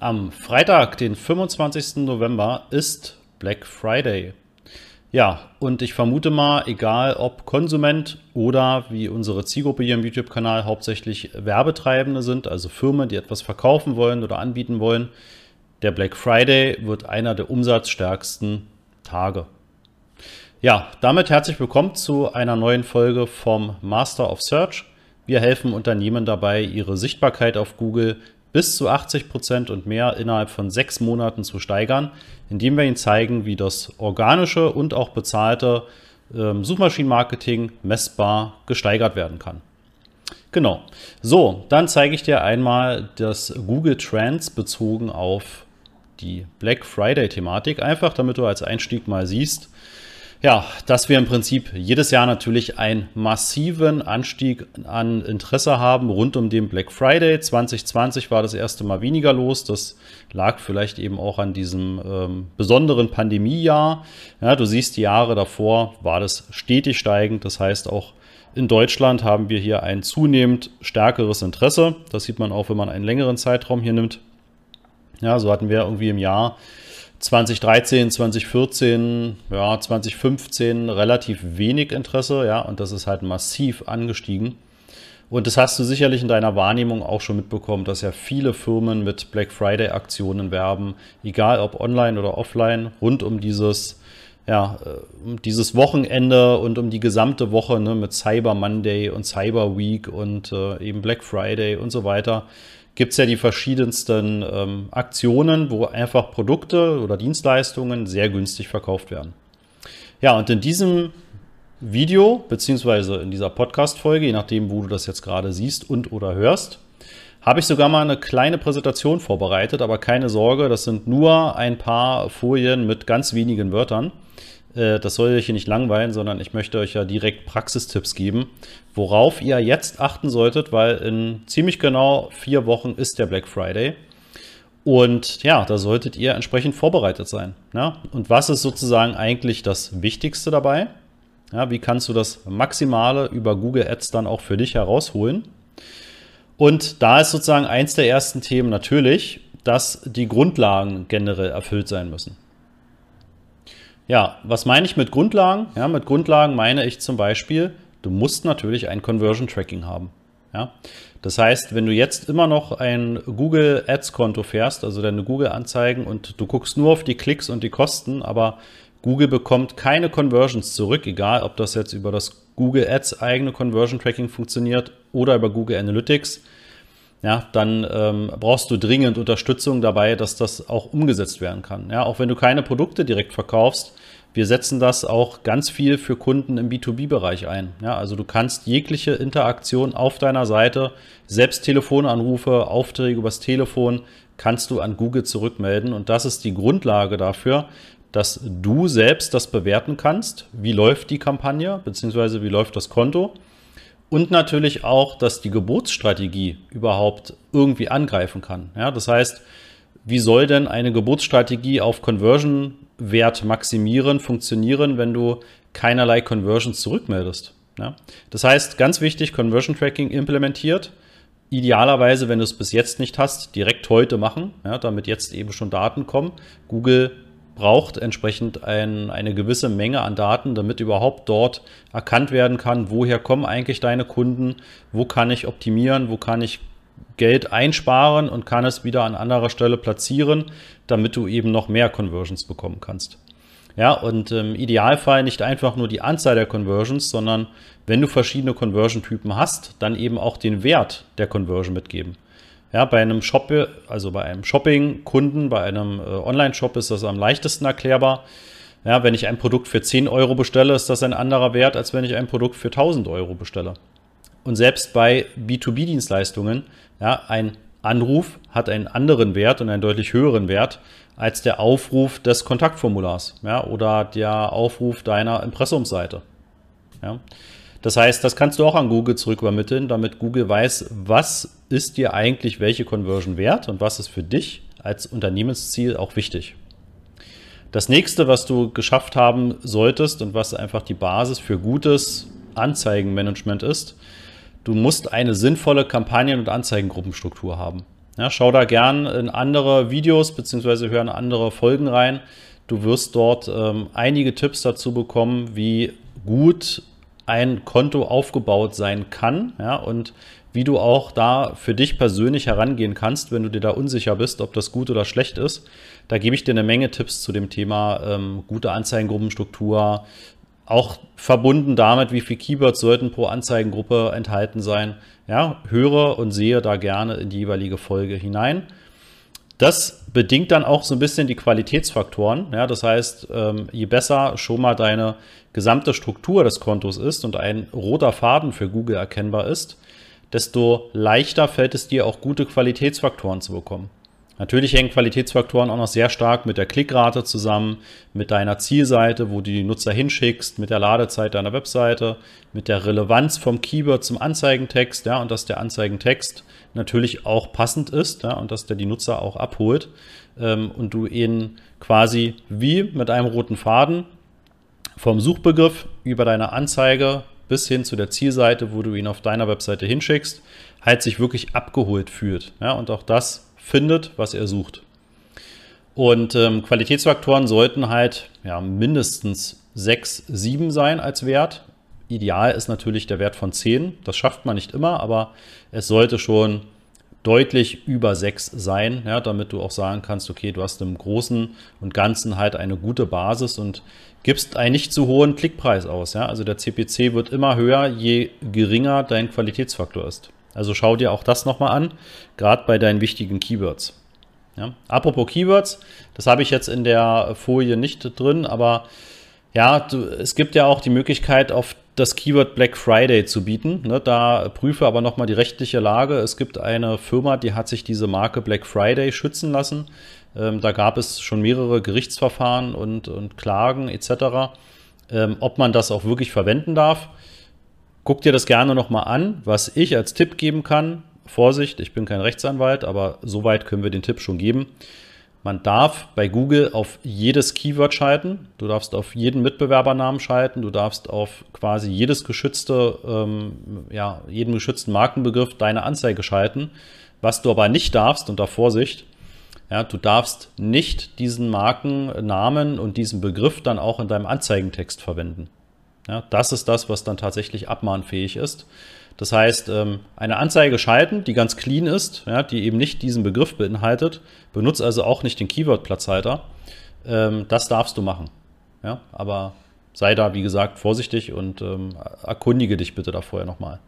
Am Freitag, den 25. November, ist Black Friday. Ja, und ich vermute mal, egal ob Konsument oder wie unsere Zielgruppe hier im YouTube-Kanal hauptsächlich Werbetreibende sind, also Firmen, die etwas verkaufen wollen oder anbieten wollen, der Black Friday wird einer der umsatzstärksten Tage. Ja, damit herzlich willkommen zu einer neuen Folge vom Master of Search. Wir helfen Unternehmen dabei, ihre Sichtbarkeit auf Google bis zu 80 Prozent und mehr innerhalb von sechs Monaten zu steigern, indem wir Ihnen zeigen, wie das organische und auch bezahlte ähm, Suchmaschinenmarketing messbar gesteigert werden kann. Genau. So, dann zeige ich dir einmal das Google Trends bezogen auf die Black Friday Thematik, einfach damit du als Einstieg mal siehst, ja, dass wir im Prinzip jedes Jahr natürlich einen massiven Anstieg an Interesse haben rund um den Black Friday. 2020 war das erste Mal weniger los. Das lag vielleicht eben auch an diesem ähm, besonderen Pandemiejahr. Ja, du siehst, die Jahre davor war das stetig steigend. Das heißt, auch in Deutschland haben wir hier ein zunehmend stärkeres Interesse. Das sieht man auch, wenn man einen längeren Zeitraum hier nimmt. Ja, so hatten wir irgendwie im Jahr 2013, 2014, ja, 2015 relativ wenig Interesse, ja, und das ist halt massiv angestiegen. Und das hast du sicherlich in deiner Wahrnehmung auch schon mitbekommen, dass ja viele Firmen mit Black Friday Aktionen werben, egal ob online oder offline, rund um dieses, ja, um dieses Wochenende und um die gesamte Woche ne, mit Cyber Monday und Cyber Week und äh, eben Black Friday und so weiter gibt es ja die verschiedensten ähm, Aktionen, wo einfach Produkte oder Dienstleistungen sehr günstig verkauft werden. Ja, und in diesem Video, beziehungsweise in dieser Podcast-Folge, je nachdem, wo du das jetzt gerade siehst und oder hörst, habe ich sogar mal eine kleine Präsentation vorbereitet, aber keine Sorge, das sind nur ein paar Folien mit ganz wenigen Wörtern. Äh, das soll euch hier nicht langweilen, sondern ich möchte euch ja direkt Praxistipps geben, worauf ihr jetzt achten solltet, weil in ziemlich genau vier Wochen ist der Black Friday. Und ja, da solltet ihr entsprechend vorbereitet sein. Ja? Und was ist sozusagen eigentlich das Wichtigste dabei? Ja, wie kannst du das Maximale über Google Ads dann auch für dich herausholen? Und da ist sozusagen eins der ersten Themen natürlich, dass die Grundlagen generell erfüllt sein müssen. Ja, was meine ich mit Grundlagen? Ja, mit Grundlagen meine ich zum Beispiel, du musst natürlich ein Conversion Tracking haben. Ja, das heißt, wenn du jetzt immer noch ein Google Ads Konto fährst, also deine Google Anzeigen und du guckst nur auf die Klicks und die Kosten, aber Google bekommt keine Conversions zurück, egal ob das jetzt über das Google Ads eigene Conversion Tracking funktioniert oder über Google Analytics, ja, dann ähm, brauchst du dringend Unterstützung dabei, dass das auch umgesetzt werden kann. Ja, auch wenn du keine Produkte direkt verkaufst, wir setzen das auch ganz viel für Kunden im B2B-Bereich ein. Ja, also du kannst jegliche Interaktion auf deiner Seite, selbst Telefonanrufe, Aufträge übers Telefon, kannst du an Google zurückmelden. Und das ist die Grundlage dafür, dass du selbst das bewerten kannst. Wie läuft die Kampagne, beziehungsweise wie läuft das Konto? Und natürlich auch, dass die Geburtsstrategie überhaupt irgendwie angreifen kann. Ja, das heißt, wie soll denn eine Geburtsstrategie auf Conversion-Wert maximieren, funktionieren, wenn du keinerlei Conversions zurückmeldest? Ja? Das heißt, ganz wichtig, Conversion Tracking implementiert. Idealerweise, wenn du es bis jetzt nicht hast, direkt heute machen, ja, damit jetzt eben schon Daten kommen. Google braucht entsprechend ein, eine gewisse Menge an Daten, damit überhaupt dort erkannt werden kann, woher kommen eigentlich deine Kunden, wo kann ich optimieren, wo kann ich Geld einsparen und kann es wieder an anderer Stelle platzieren, damit du eben noch mehr Conversions bekommen kannst. Ja, und im Idealfall nicht einfach nur die Anzahl der Conversions, sondern wenn du verschiedene Conversion-Typen hast, dann eben auch den Wert der Conversion mitgeben. Ja, bei einem Shop, also bei einem Shopping-Kunden, bei einem äh, Online-Shop ist das am leichtesten erklärbar. Ja, wenn ich ein Produkt für 10 Euro bestelle, ist das ein anderer Wert, als wenn ich ein Produkt für 1000 Euro bestelle. Und selbst bei B2B-Dienstleistungen, ja, ein Anruf hat einen anderen Wert und einen deutlich höheren Wert als der Aufruf des Kontaktformulars ja, oder der Aufruf deiner Impressumsseite. Ja. Das heißt, das kannst du auch an Google zurückübermitteln, damit Google weiß, was ist dir eigentlich welche Conversion wert und was ist für dich als Unternehmensziel auch wichtig. Das nächste, was du geschafft haben solltest und was einfach die Basis für gutes Anzeigenmanagement ist, du musst eine sinnvolle Kampagnen- und Anzeigengruppenstruktur haben. Ja, schau da gern in andere Videos bzw. hör in andere Folgen rein. Du wirst dort ähm, einige Tipps dazu bekommen, wie gut ein Konto aufgebaut sein kann ja, und wie du auch da für dich persönlich herangehen kannst, wenn du dir da unsicher bist, ob das gut oder schlecht ist. Da gebe ich dir eine Menge Tipps zu dem Thema ähm, gute Anzeigengruppenstruktur, auch verbunden damit, wie viele Keywords sollten pro Anzeigengruppe enthalten sein. Ja, höre und sehe da gerne in die jeweilige Folge hinein. Das bedingt dann auch so ein bisschen die Qualitätsfaktoren. Ja, das heißt, ähm, je besser schon mal deine gesamte Struktur des Kontos ist und ein roter Faden für Google erkennbar ist, desto leichter fällt es dir auch gute Qualitätsfaktoren zu bekommen. Natürlich hängen Qualitätsfaktoren auch noch sehr stark mit der Klickrate zusammen, mit deiner Zielseite, wo du die Nutzer hinschickst, mit der Ladezeit deiner Webseite, mit der Relevanz vom Keyword zum Anzeigentext, ja, und dass der Anzeigentext natürlich auch passend ist, ja, und dass der die Nutzer auch abholt ähm, und du ihn quasi wie mit einem roten Faden vom Suchbegriff über deine Anzeige bis hin zu der Zielseite, wo du ihn auf deiner Webseite hinschickst, halt sich wirklich abgeholt fühlt. Ja, und auch das findet, was er sucht. Und ähm, Qualitätsfaktoren sollten halt ja, mindestens 6, 7 sein als Wert. Ideal ist natürlich der Wert von 10. Das schafft man nicht immer, aber es sollte schon deutlich über 6 sein, ja, damit du auch sagen kannst, okay, du hast im Großen und Ganzen halt eine gute Basis und gibst einen nicht zu hohen Klickpreis aus. Ja? Also der CPC wird immer höher, je geringer dein Qualitätsfaktor ist. Also schau dir auch das nochmal an, gerade bei deinen wichtigen Keywords. Ja? Apropos Keywords, das habe ich jetzt in der Folie nicht drin, aber ja, du, es gibt ja auch die Möglichkeit, auf das Keyword Black Friday zu bieten. Ne, da prüfe aber nochmal die rechtliche Lage. Es gibt eine Firma, die hat sich diese Marke Black Friday schützen lassen. Ähm, da gab es schon mehrere Gerichtsverfahren und, und Klagen etc. Ähm, ob man das auch wirklich verwenden darf. Guck dir das gerne nochmal an. Was ich als Tipp geben kann, Vorsicht, ich bin kein Rechtsanwalt, aber soweit können wir den Tipp schon geben. Man darf bei Google auf jedes Keyword schalten. Du darfst auf jeden Mitbewerbernamen schalten. Du darfst auf quasi jedes geschützte, ähm, ja, jeden geschützten Markenbegriff deine Anzeige schalten. Was du aber nicht darfst, unter Vorsicht, ja, du darfst nicht diesen Markennamen und diesen Begriff dann auch in deinem Anzeigentext verwenden. Ja, das ist das, was dann tatsächlich abmahnfähig ist. Das heißt, ähm, eine Anzeige schalten, die ganz clean ist, ja, die eben nicht diesen Begriff beinhaltet, benutzt also auch nicht den Keyword-Platzhalter. Ähm, das darfst du machen. Ja, aber sei da, wie gesagt, vorsichtig und ähm, erkundige dich bitte da vorher nochmal.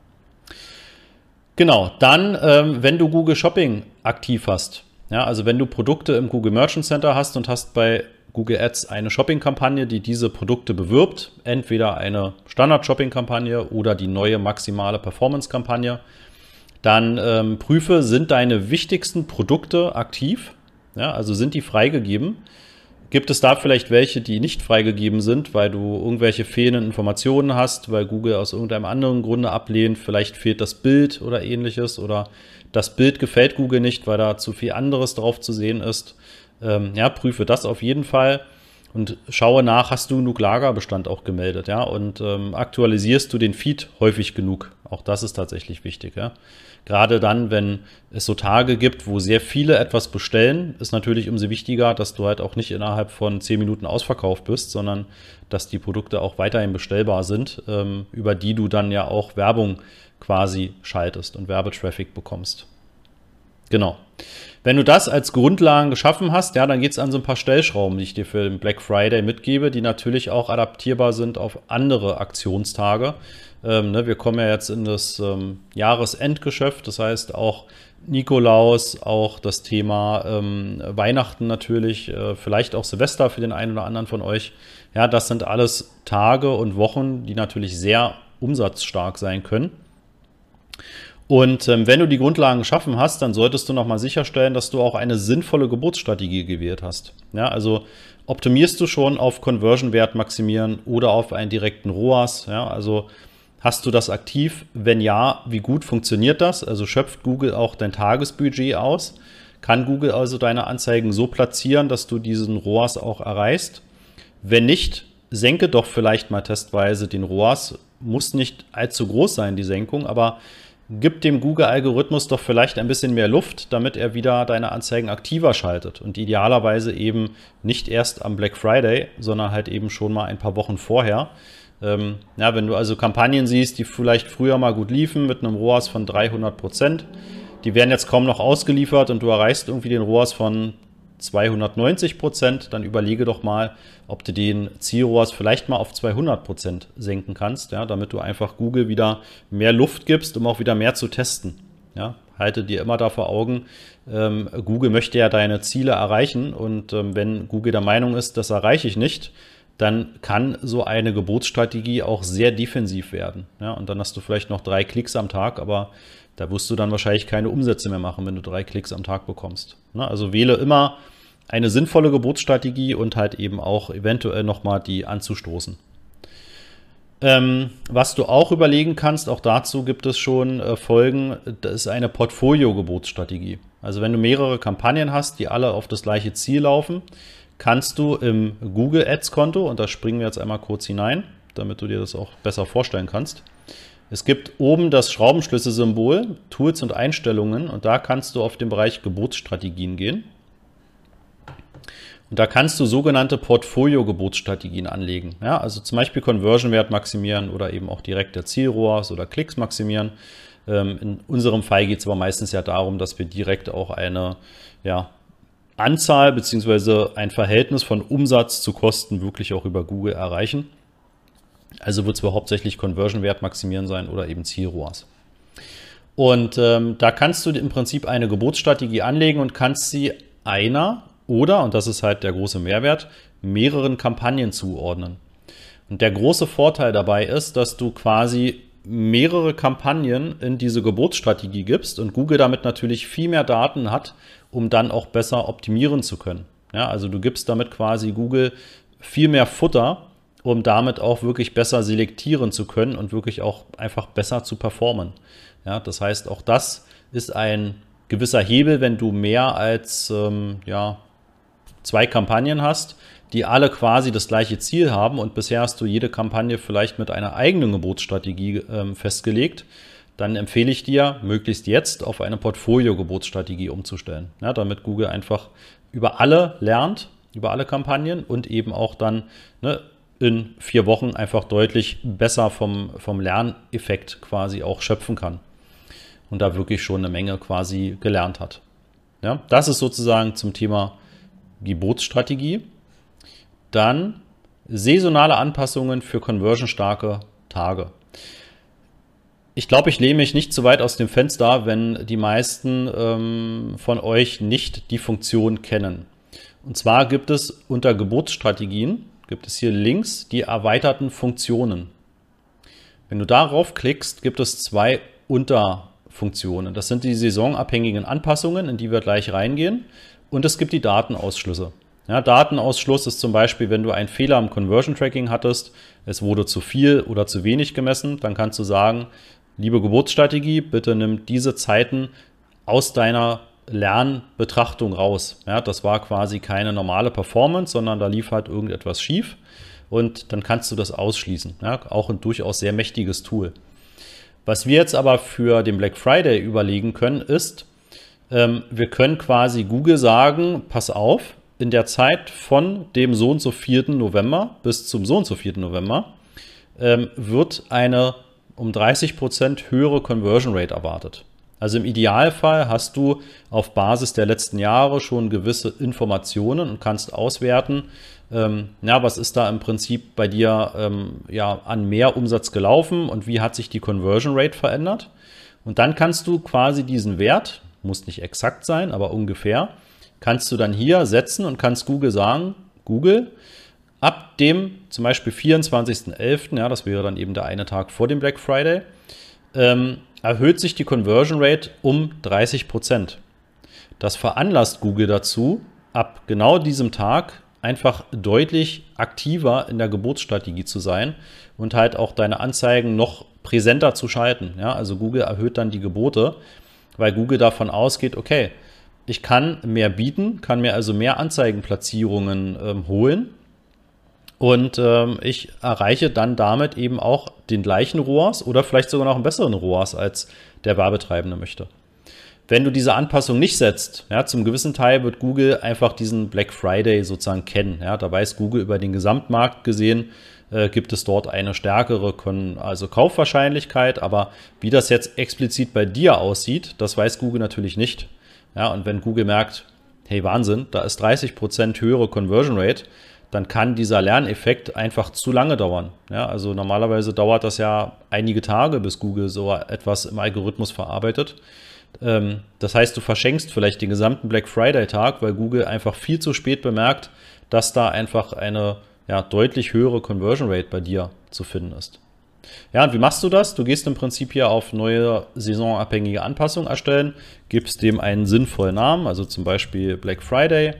Genau, dann, wenn du Google Shopping aktiv hast, ja, also wenn du Produkte im Google Merchant Center hast und hast bei Google Ads eine Shopping-Kampagne, die diese Produkte bewirbt, entweder eine Standard-Shopping-Kampagne oder die neue maximale Performance-Kampagne, dann ähm, prüfe, sind deine wichtigsten Produkte aktiv? Ja, also sind die freigegeben? Gibt es da vielleicht welche, die nicht freigegeben sind, weil du irgendwelche fehlenden Informationen hast, weil Google aus irgendeinem anderen Grunde ablehnt? Vielleicht fehlt das Bild oder ähnliches oder das Bild gefällt Google nicht, weil da zu viel anderes drauf zu sehen ist. Ähm, ja, prüfe das auf jeden Fall und schaue nach, hast du genug Lagerbestand auch gemeldet, ja, und ähm, aktualisierst du den Feed häufig genug. Auch das ist tatsächlich wichtig, ja. Gerade dann, wenn es so Tage gibt, wo sehr viele etwas bestellen, ist natürlich umso wichtiger, dass du halt auch nicht innerhalb von zehn Minuten ausverkauft bist, sondern dass die Produkte auch weiterhin bestellbar sind, ähm, über die du dann ja auch Werbung quasi schaltest und Werbetraffic bekommst. Genau. Wenn du das als Grundlagen geschaffen hast, ja, dann geht es an so ein paar Stellschrauben, die ich dir für den Black Friday mitgebe, die natürlich auch adaptierbar sind auf andere Aktionstage. Ähm, ne, wir kommen ja jetzt in das ähm, Jahresendgeschäft, das heißt auch Nikolaus, auch das Thema ähm, Weihnachten natürlich, äh, vielleicht auch Silvester für den einen oder anderen von euch. Ja, das sind alles Tage und Wochen, die natürlich sehr umsatzstark sein können. Und ähm, wenn du die Grundlagen geschaffen hast, dann solltest du nochmal sicherstellen, dass du auch eine sinnvolle Geburtsstrategie gewählt hast. Ja, also optimierst du schon auf Conversion-Wert maximieren oder auf einen direkten ROAS? Ja, also hast du das aktiv? Wenn ja, wie gut funktioniert das? Also schöpft Google auch dein Tagesbudget aus? Kann Google also deine Anzeigen so platzieren, dass du diesen ROAS auch erreichst? Wenn nicht, senke doch vielleicht mal testweise den ROAS. Muss nicht allzu groß sein, die Senkung, aber gib dem Google-Algorithmus doch vielleicht ein bisschen mehr Luft, damit er wieder deine Anzeigen aktiver schaltet und idealerweise eben nicht erst am Black Friday, sondern halt eben schon mal ein paar Wochen vorher. Ähm, ja, wenn du also Kampagnen siehst, die vielleicht früher mal gut liefen mit einem ROAS von 300 Prozent, die werden jetzt kaum noch ausgeliefert und du erreichst irgendwie den ROAS von 290 Prozent, dann überlege doch mal, ob du den Zielrohrs vielleicht mal auf 200 Prozent senken kannst, ja, damit du einfach Google wieder mehr Luft gibst, um auch wieder mehr zu testen. Ja, halte dir immer da vor Augen, ähm, Google möchte ja deine Ziele erreichen und ähm, wenn Google der Meinung ist, das erreiche ich nicht, dann kann so eine Gebotsstrategie auch sehr defensiv werden. Ja, und dann hast du vielleicht noch drei Klicks am Tag, aber da wirst du dann wahrscheinlich keine Umsätze mehr machen, wenn du drei Klicks am Tag bekommst. Ne? Also wähle immer eine sinnvolle Gebotsstrategie und halt eben auch eventuell nochmal die anzustoßen. Ähm, was du auch überlegen kannst, auch dazu gibt es schon äh, Folgen, das ist eine Portfolio-Gebotsstrategie. Also wenn du mehrere Kampagnen hast, die alle auf das gleiche Ziel laufen, kannst du im Google Ads-Konto, und da springen wir jetzt einmal kurz hinein, damit du dir das auch besser vorstellen kannst, es gibt oben das Schraubenschlüssel-Symbol, Tools und Einstellungen und da kannst du auf den Bereich Gebotsstrategien gehen. Und da kannst du sogenannte Portfolio-Gebotsstrategien anlegen. Ja, also zum Beispiel Conversion-Wert maximieren oder eben auch direkt der Zielrohrs oder Klicks maximieren. Ähm, in unserem Fall geht es aber meistens ja darum, dass wir direkt auch eine ja, Anzahl bzw. ein Verhältnis von Umsatz zu Kosten wirklich auch über Google erreichen. Also wird es wohl hauptsächlich Conversion-Wert maximieren sein oder eben Zielrohrs. Und ähm, da kannst du im Prinzip eine Gebotsstrategie anlegen und kannst sie einer oder, und das ist halt der große Mehrwert, mehreren Kampagnen zuordnen. Und der große Vorteil dabei ist, dass du quasi mehrere Kampagnen in diese Gebotsstrategie gibst und Google damit natürlich viel mehr Daten hat, um dann auch besser optimieren zu können. Ja, also du gibst damit quasi Google viel mehr Futter, um damit auch wirklich besser selektieren zu können und wirklich auch einfach besser zu performen. Ja, das heißt, auch das ist ein gewisser Hebel, wenn du mehr als ähm, ja, zwei Kampagnen hast, die alle quasi das gleiche Ziel haben. Und bisher hast du jede Kampagne vielleicht mit einer eigenen Gebotsstrategie ähm, festgelegt, dann empfehle ich dir, möglichst jetzt auf eine Portfolio-Gebotsstrategie umzustellen, ja, damit Google einfach über alle lernt, über alle Kampagnen und eben auch dann ne, in vier Wochen einfach deutlich besser vom, vom Lerneffekt quasi auch schöpfen kann. Und da wirklich schon eine Menge quasi gelernt hat. Ja, das ist sozusagen zum Thema Gebotsstrategie. Dann saisonale Anpassungen für conversionstarke Tage. Ich glaube, ich lehne mich nicht zu weit aus dem Fenster, wenn die meisten ähm, von euch nicht die Funktion kennen. Und zwar gibt es unter Geburtsstrategien gibt es hier links die erweiterten Funktionen. Wenn du darauf klickst, gibt es zwei Unterfunktionen. Das sind die saisonabhängigen Anpassungen, in die wir gleich reingehen. Und es gibt die Datenausschlüsse. Ja, Datenausschluss ist zum Beispiel, wenn du einen Fehler im Conversion Tracking hattest, es wurde zu viel oder zu wenig gemessen, dann kannst du sagen, liebe Geburtsstrategie, bitte nimm diese Zeiten aus deiner Lernbetrachtung raus. Ja, das war quasi keine normale Performance, sondern da lief halt irgendetwas schief und dann kannst du das ausschließen. Ja, auch ein durchaus sehr mächtiges Tool. Was wir jetzt aber für den Black Friday überlegen können, ist, ähm, wir können quasi Google sagen, pass auf, in der Zeit von dem so und so 4. November bis zum so und so 4. November ähm, wird eine um 30 Prozent höhere Conversion Rate erwartet. Also im Idealfall hast du auf Basis der letzten Jahre schon gewisse Informationen und kannst auswerten, ähm, ja, was ist da im Prinzip bei dir ähm, ja, an mehr Umsatz gelaufen und wie hat sich die Conversion Rate verändert. Und dann kannst du quasi diesen Wert, muss nicht exakt sein, aber ungefähr, kannst du dann hier setzen und kannst Google sagen, Google, ab dem zum Beispiel 24.11., ja, das wäre dann eben der eine Tag vor dem Black Friday, ähm, erhöht sich die Conversion Rate um 30 Prozent. Das veranlasst Google dazu, ab genau diesem Tag einfach deutlich aktiver in der Geburtsstrategie zu sein und halt auch deine Anzeigen noch präsenter zu schalten. Ja, also Google erhöht dann die Gebote, weil Google davon ausgeht, okay, ich kann mehr bieten, kann mir also mehr Anzeigenplatzierungen ähm, holen Und ähm, ich erreiche dann damit eben auch den gleichen ROAS oder vielleicht sogar noch einen besseren ROAS, als der Werbetreibende möchte. Wenn du diese Anpassung nicht setzt, ja, zum gewissen Teil wird Google einfach diesen Black Friday sozusagen kennen. Ja, da weiß Google über den Gesamtmarkt gesehen, äh, gibt es dort eine stärkere Kon also Kaufwahrscheinlichkeit. Aber wie das jetzt explizit bei dir aussieht, das weiß Google natürlich nicht. Ja, und wenn Google merkt, hey Wahnsinn, da ist 30 Prozent höhere Conversion Rate, dann kann dieser Lerneffekt einfach zu lange dauern. Ja, also normalerweise dauert das ja einige Tage, bis Google so etwas im Algorithmus verarbeitet. Ähm, das heißt, du verschenkst vielleicht den gesamten Black Friday-Tag, weil Google einfach viel zu spät bemerkt, dass da einfach eine ja, deutlich höhere Conversion Rate bei dir zu finden ist. Ja, und wie machst du das? Du gehst im Prinzip hier auf neue saisonabhängige Anpassungen erstellen, gibst dem einen sinnvollen Namen, also zum Beispiel Black Friday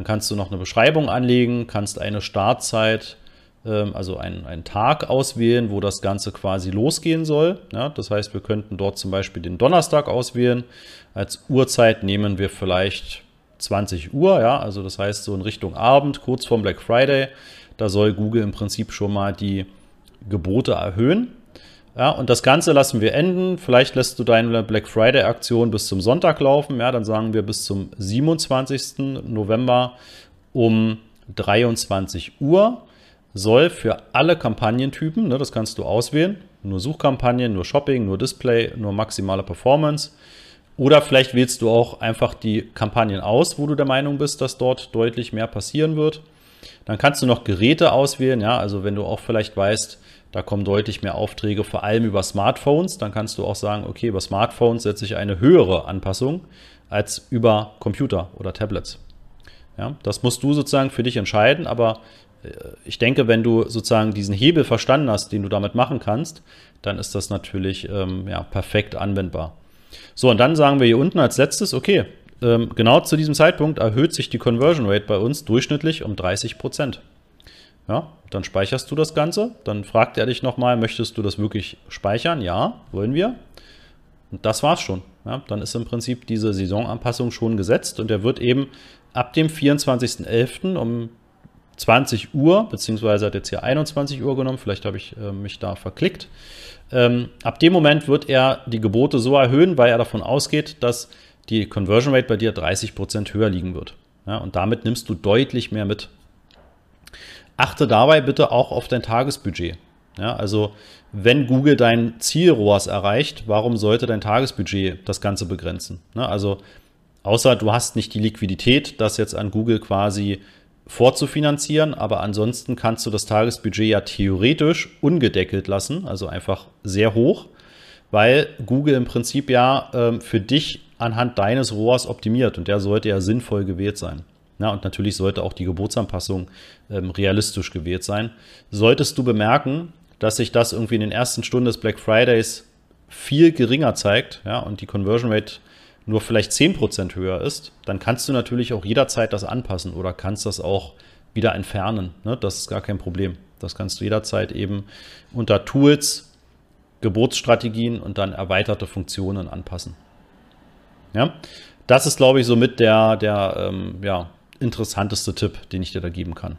dann kannst du noch eine Beschreibung anlegen, kannst eine Startzeit, ähm, also einen, einen Tag auswählen, wo das Ganze quasi losgehen soll. Ja, das heißt, wir könnten dort zum Beispiel den Donnerstag auswählen. Als Uhrzeit nehmen wir vielleicht 20 Uhr, ja, also das heißt so in Richtung Abend, kurz vorm Black Friday. Da soll Google im Prinzip schon mal die Gebote erhöhen. Ja, und das Ganze lassen wir enden. Vielleicht lässt du deine Black Friday-Aktion bis zum Sonntag laufen. Ja, dann sagen wir bis zum 27. November um 23 Uhr soll für alle Kampagnentypen, ne, das kannst du auswählen, nur Suchkampagnen, nur Shopping, nur Display, nur maximale Performance. Oder vielleicht wählst du auch einfach die Kampagnen aus, wo du der Meinung bist, dass dort deutlich mehr passieren wird. Dann kannst du noch Geräte auswählen, ja, also wenn du auch vielleicht weißt, da kommen deutlich mehr Aufträge, vor allem über Smartphones. Dann kannst du auch sagen, okay, über Smartphones setze ich eine höhere Anpassung als über Computer oder Tablets. Ja, das musst du sozusagen für dich entscheiden, aber äh, ich denke, wenn du sozusagen diesen Hebel verstanden hast, den du damit machen kannst, dann ist das natürlich ähm, ja, perfekt anwendbar. So, und dann sagen wir hier unten als letztes, okay, ähm, genau zu diesem Zeitpunkt erhöht sich die Conversion Rate bei uns durchschnittlich um 30 Prozent. Ja, dann speicherst du das Ganze. Dann fragt er dich nochmal, möchtest du das wirklich speichern? Ja, wollen wir. Und das war's schon. Ja, dann ist im Prinzip diese Saisonanpassung schon gesetzt und er wird eben ab dem 24.11. um 20 Uhr, beziehungsweise hat jetzt hier 21 Uhr genommen, vielleicht habe ich äh, mich da verklickt. Ähm, ab dem Moment wird er die Gebote so erhöhen, weil er davon ausgeht, dass die Conversion Rate bei dir 30% höher liegen wird. Ja, und damit nimmst du deutlich mehr mit. Achte dabei bitte auch auf dein Tagesbudget. Ja, also wenn Google dein Ziel ROAS erreicht, warum sollte dein Tagesbudget das Ganze begrenzen? Ne? Also außer du hast nicht die Liquidität, das jetzt an Google quasi vorzufinanzieren, aber ansonsten kannst du das Tagesbudget ja theoretisch ungedeckelt lassen, also einfach sehr hoch, weil Google im Prinzip ja ähm, für dich anhand deines ROAS optimiert und der sollte ja sinnvoll gewählt sein. Ja, und natürlich sollte auch die Gebotsanpassung ähm, realistisch gewählt sein. Solltest du bemerken, dass sich das irgendwie in den ersten Stunden des Black Fridays viel geringer zeigt ja, und die Conversion Rate nur vielleicht 10% höher ist, dann kannst du natürlich auch jederzeit das anpassen oder kannst das auch wieder entfernen. Ne? Das ist gar kein Problem. Das kannst du jederzeit eben unter Tools, Geburtsstrategien und dann erweiterte Funktionen anpassen. Ja, das ist, glaube ich, somit der, der ähm, ja, interessanteste Tipp, den ich dir da geben kann.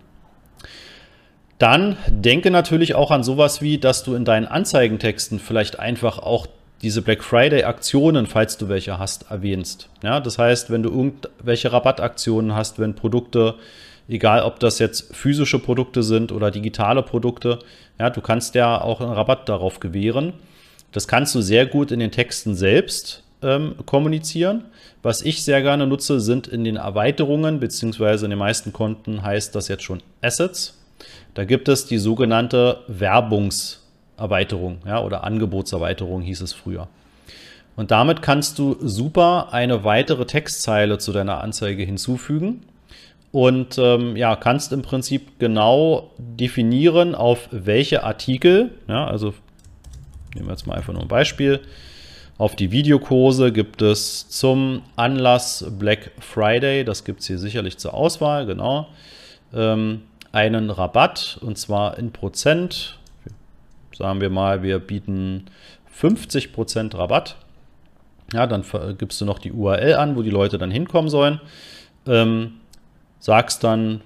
Dann denke natürlich auch an sowas wie, dass du in deinen Anzeigentexten vielleicht einfach auch diese Black Friday Aktionen, falls du welche hast, erwähnst. Ja, das heißt, wenn du irgendwelche Rabattaktionen hast, wenn Produkte, egal ob das jetzt physische Produkte sind oder digitale Produkte, ja, du kannst ja auch einen Rabatt darauf gewähren. Das kannst du sehr gut in den Texten selbst ähm, kommunizieren. Was ich sehr gerne nutze, sind in den Erweiterungen, beziehungsweise in den meisten Konten heißt das jetzt schon Assets. Da gibt es die sogenannte Werbungserweiterung ja, oder Angebotserweiterung hieß es früher. Und damit kannst du super eine weitere Textzeile zu deiner Anzeige hinzufügen und ähm, ja, kannst im Prinzip genau definieren, auf welche Artikel, ja, also nehmen wir jetzt mal einfach nur ein Beispiel, auf die Videokurse gibt es zum Anlass Black Friday, das gibt es hier sicherlich zur Auswahl, genau, ähm, einen Rabatt und zwar in Prozent. Sagen wir mal, wir bieten 50 Prozent Rabatt. Ja, dann gibst du noch die URL an, wo die Leute dann hinkommen sollen. Ähm, sagst dann,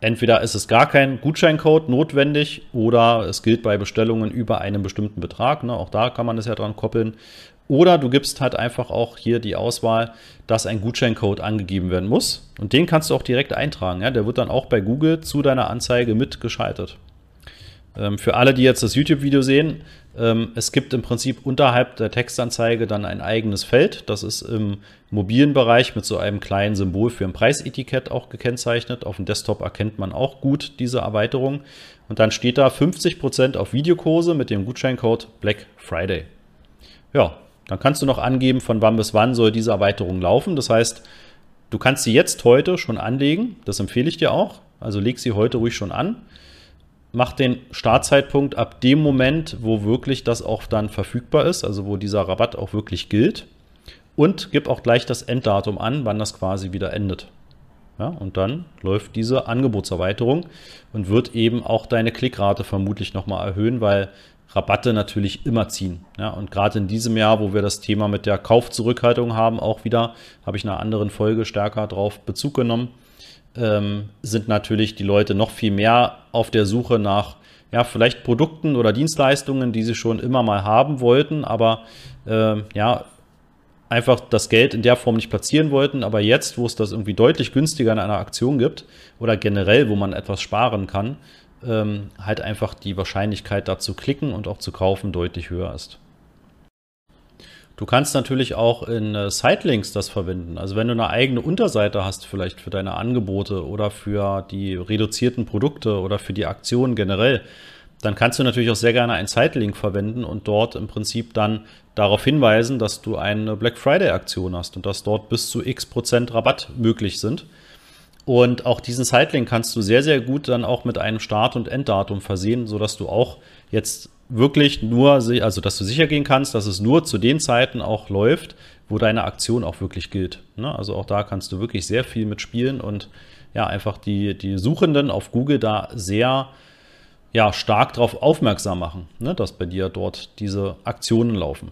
entweder ist es gar kein Gutscheincode notwendig oder es gilt bei Bestellungen über einen bestimmten Betrag. Ne? Auch da kann man es ja dran koppeln. Oder du gibst halt einfach auch hier die Auswahl, dass ein Gutscheincode angegeben werden muss. Und den kannst du auch direkt eintragen. Ja? Der wird dann auch bei Google zu deiner Anzeige mitgeschaltet. Ähm, für alle, die jetzt das YouTube-Video sehen, es gibt im Prinzip unterhalb der Textanzeige dann ein eigenes Feld. Das ist im mobilen Bereich mit so einem kleinen Symbol für ein Preisetikett auch gekennzeichnet. Auf dem Desktop erkennt man auch gut diese Erweiterung. Und dann steht da 50% auf Videokurse mit dem Gutscheincode Black Friday. Ja, dann kannst du noch angeben, von wann bis wann soll diese Erweiterung laufen. Das heißt, du kannst sie jetzt heute schon anlegen. Das empfehle ich dir auch. Also leg sie heute ruhig schon an. Mach den Startzeitpunkt ab dem Moment, wo wirklich das auch dann verfügbar ist, also wo dieser Rabatt auch wirklich gilt. Und gib auch gleich das Enddatum an, wann das quasi wieder endet. Ja, und dann läuft diese Angebotserweiterung und wird eben auch deine Klickrate vermutlich nochmal erhöhen, weil Rabatte natürlich immer ziehen. Ja, und gerade in diesem Jahr, wo wir das Thema mit der Kaufzurückhaltung haben, auch wieder, habe ich in einer anderen Folge stärker drauf Bezug genommen, ähm, sind natürlich die Leute noch viel mehr auf der Suche nach, ja, vielleicht Produkten oder Dienstleistungen, die sie schon immer mal haben wollten, aber äh, ja, einfach das Geld in der Form nicht platzieren wollten, aber jetzt, wo es das irgendwie deutlich günstiger in einer Aktion gibt oder generell, wo man etwas sparen kann, ähm, halt einfach die Wahrscheinlichkeit da zu klicken und auch zu kaufen deutlich höher ist. Du kannst natürlich auch in äh, Sitelinks das verwenden. Also wenn du eine eigene Unterseite hast, vielleicht für deine Angebote oder für die reduzierten Produkte oder für die Aktionen generell, dann kannst du natürlich auch sehr gerne einen Sitelink verwenden und dort im Prinzip dann darauf hinweisen, dass du eine Black Friday Aktion hast und dass dort bis zu x Prozent Rabatt möglich sind. Und auch diesen Sitelink kannst du sehr, sehr gut dann auch mit einem Start- und Enddatum versehen, sodass du auch jetzt wirklich nur, also dass du sicher gehen kannst, dass es nur zu den Zeiten auch läuft, wo deine Aktion auch wirklich gilt. Ne? Also auch da kannst du wirklich sehr viel mitspielen und ja, einfach die, die Suchenden auf Google da sehr ja, stark darauf aufmerksam machen, ne? dass bei dir dort diese Aktionen laufen.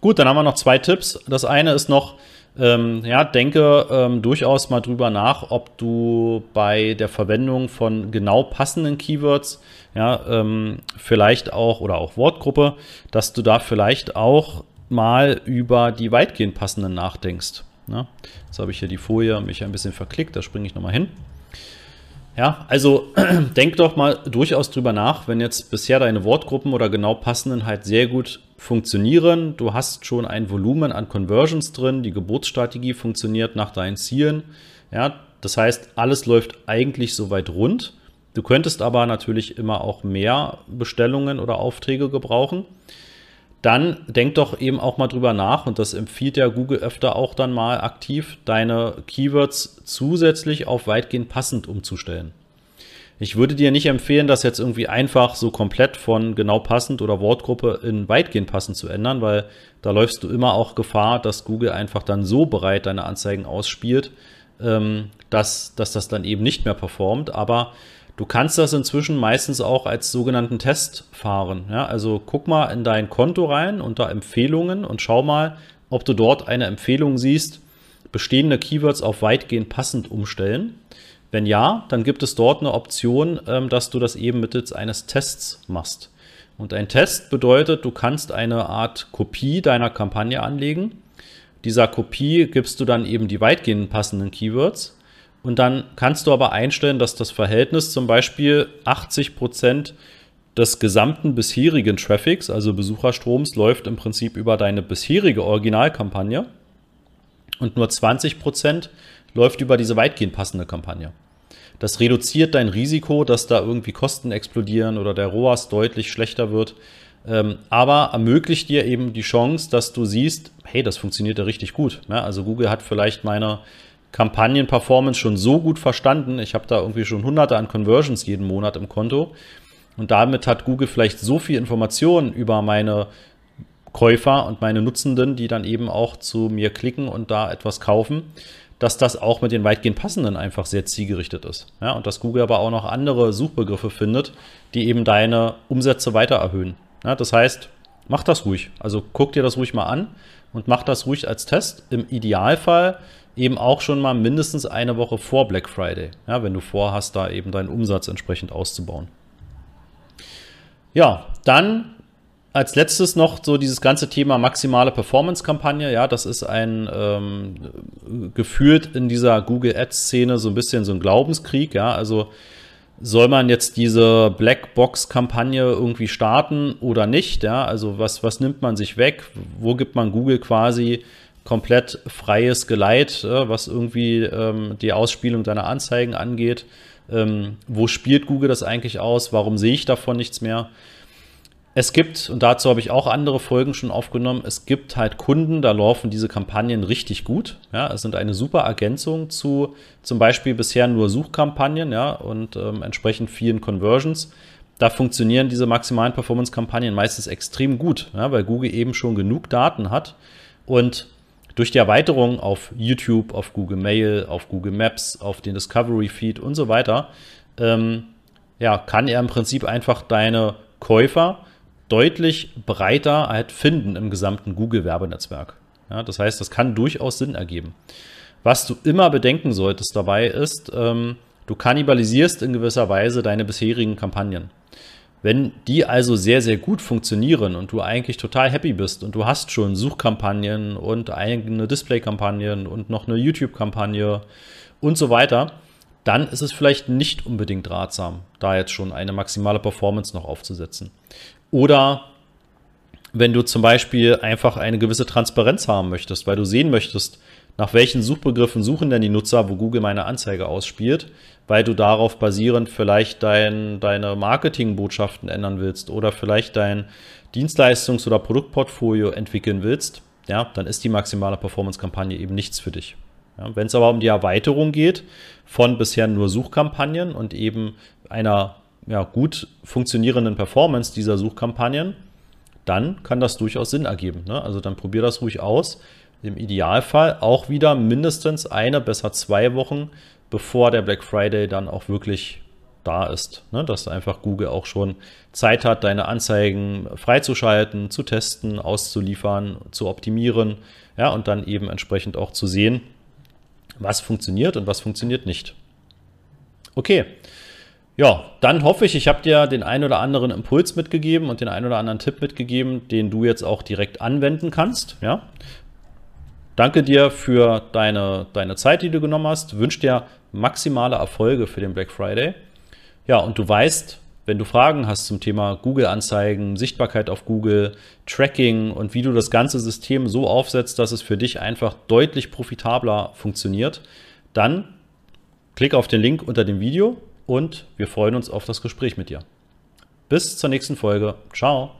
Gut, dann haben wir noch zwei Tipps. Das eine ist noch, ähm, ja, denke ähm, durchaus mal drüber nach, ob du bei der Verwendung von genau passenden Keywords, ja, ähm, vielleicht auch oder auch Wortgruppe, dass du da vielleicht auch mal über die weitgehend passenden nachdenkst. Ne? Jetzt habe ich hier die Folie mich ein bisschen verklickt, da springe ich nochmal hin. Ja, also denk doch mal durchaus drüber nach, wenn jetzt bisher deine Wortgruppen oder genau passenden halt sehr gut funktionieren. Du hast schon ein Volumen an Conversions drin, die Geburtsstrategie funktioniert nach deinen Zielen. Ja, das heißt, alles läuft eigentlich soweit rund. Du könntest aber natürlich immer auch mehr Bestellungen oder Aufträge gebrauchen. Dann denk doch eben auch mal drüber nach, und das empfiehlt ja Google öfter auch dann mal aktiv, deine Keywords zusätzlich auf weitgehend passend umzustellen. Ich würde dir nicht empfehlen, das jetzt irgendwie einfach so komplett von genau passend oder Wortgruppe in weitgehend passend zu ändern, weil da läufst du immer auch Gefahr, dass Google einfach dann so bereit deine Anzeigen ausspielt, ähm, dass, dass das dann eben nicht mehr performt. Aber du kannst das inzwischen meistens auch als sogenannten Test fahren. Ja? Also guck mal in dein Konto rein unter Empfehlungen und schau mal, ob du dort eine Empfehlung siehst, bestehende Keywords auf weitgehend passend umstellen. Wenn ja, dann gibt es dort eine Option, ähm, dass du das eben mittels eines Tests machst. Und ein Test bedeutet, du kannst eine Art Kopie deiner Kampagne anlegen. Dieser Kopie gibst du dann eben die weitgehend passenden Keywords. Und dann kannst du aber einstellen, dass das Verhältnis zum Beispiel 80 Prozent des gesamten bisherigen Traffics, also Besucherstroms, läuft im Prinzip über deine bisherige Originalkampagne und nur 20 Prozent läuft über diese weitgehend passende Kampagne. Das reduziert dein Risiko, dass da irgendwie Kosten explodieren oder der ROAS deutlich schlechter wird. Ähm, aber ermöglicht dir eben die Chance, dass du siehst, hey, das funktioniert ja richtig gut. Ja, also Google hat vielleicht meine Kampagnen-Performance schon so gut verstanden. Ich habe da irgendwie schon hunderte an Conversions jeden Monat im Konto. Und damit hat Google vielleicht so viel Informationen über meine Käufer und meine Nutzenden, die dann eben auch zu mir klicken und da etwas kaufen, dass das auch mit den weitgehend passenden einfach sehr zielgerichtet ist. Ja, und dass Google aber auch noch andere Suchbegriffe findet, die eben deine Umsätze weiter erhöhen. Ja, das heißt, mach das ruhig. Also guck dir das ruhig mal an und mach das ruhig als Test. Im Idealfall eben auch schon mal mindestens eine Woche vor Black Friday, ja, wenn du vorhast, da eben deinen Umsatz entsprechend auszubauen. Ja, dann als letztes noch so dieses ganze Thema maximale Performance-Kampagne. Ja, das ist ein ähm, gefühlt in dieser Google Ads-Szene so ein bisschen so ein Glaubenskrieg. Ja, also soll man jetzt diese Blackbox-Kampagne irgendwie starten oder nicht? Ja, also was, was nimmt man sich weg? Wo gibt man Google quasi komplett freies Geleit, was irgendwie ähm, die Ausspielung deiner Anzeigen angeht? Ähm, wo spielt Google das eigentlich aus? Warum sehe ich davon nichts mehr? Es gibt, und dazu habe ich auch andere Folgen schon aufgenommen, es gibt halt Kunden, da laufen diese Kampagnen richtig gut. Ja, es sind eine super Ergänzung zu zum Beispiel bisher nur Suchkampagnen, ja, und ähm, entsprechend vielen Conversions. Da funktionieren diese maximalen Performance-Kampagnen meistens extrem gut, ja, weil Google eben schon genug Daten hat und durch die Erweiterung auf YouTube, auf Google Mail, auf Google Maps, auf den Discovery Feed und so weiter, ähm, ja, kann er im Prinzip einfach deine Käufer deutlich breiter halt finden im gesamten Google-Werbenetzwerk. Ja, das heißt, das kann durchaus Sinn ergeben. Was du immer bedenken solltest dabei ist, ähm, du kannibalisierst in gewisser Weise deine bisherigen Kampagnen. Wenn die also sehr, sehr gut funktionieren und du eigentlich total happy bist und du hast schon Suchkampagnen und eigene Display-Kampagnen und noch eine YouTube-Kampagne und so weiter, dann ist es vielleicht nicht unbedingt ratsam, da jetzt schon eine maximale Performance noch aufzusetzen. Oder wenn du zum Beispiel einfach eine gewisse Transparenz haben möchtest, weil du sehen möchtest, nach welchen Suchbegriffen suchen denn die Nutzer, wo Google meine Anzeige ausspielt, weil du darauf basierend vielleicht dein, deine Marketingbotschaften ändern willst oder vielleicht dein Dienstleistungs- oder Produktportfolio entwickeln willst, ja, dann ist die maximale Performance-Kampagne eben nichts für dich. Ja, Wenn es aber um die Erweiterung geht von bisher nur Suchkampagnen und eben einer ja, gut funktionierenden Performance dieser Suchkampagnen, dann kann das durchaus Sinn ergeben. Ne? Also dann probier das ruhig aus. Im Idealfall auch wieder mindestens eine, besser zwei Wochen, bevor der Black Friday dann auch wirklich da ist. Ne? Dass einfach Google auch schon Zeit hat, deine Anzeigen freizuschalten, zu testen, auszuliefern, zu optimieren. Ja, und dann eben entsprechend auch zu sehen, was funktioniert und was funktioniert nicht. Okay. Ja, dann hoffe ich, ich habe dir den ein oder anderen Impuls mitgegeben und den ein oder anderen Tipp mitgegeben, den du jetzt auch direkt anwenden kannst. Ja. Danke dir für deine, deine Zeit, die du genommen hast. Wünsche dir maximale Erfolge für den Black Friday. Ja, und du weißt, wenn du Fragen hast zum Thema Google-Anzeigen, Sichtbarkeit auf Google, Tracking und wie du das ganze System so aufsetzt, dass es für dich einfach deutlich profitabler funktioniert, dann klick auf den Link unter dem Video und wir freuen uns auf das Gespräch mit dir. Bis zur nächsten Folge. Ciao.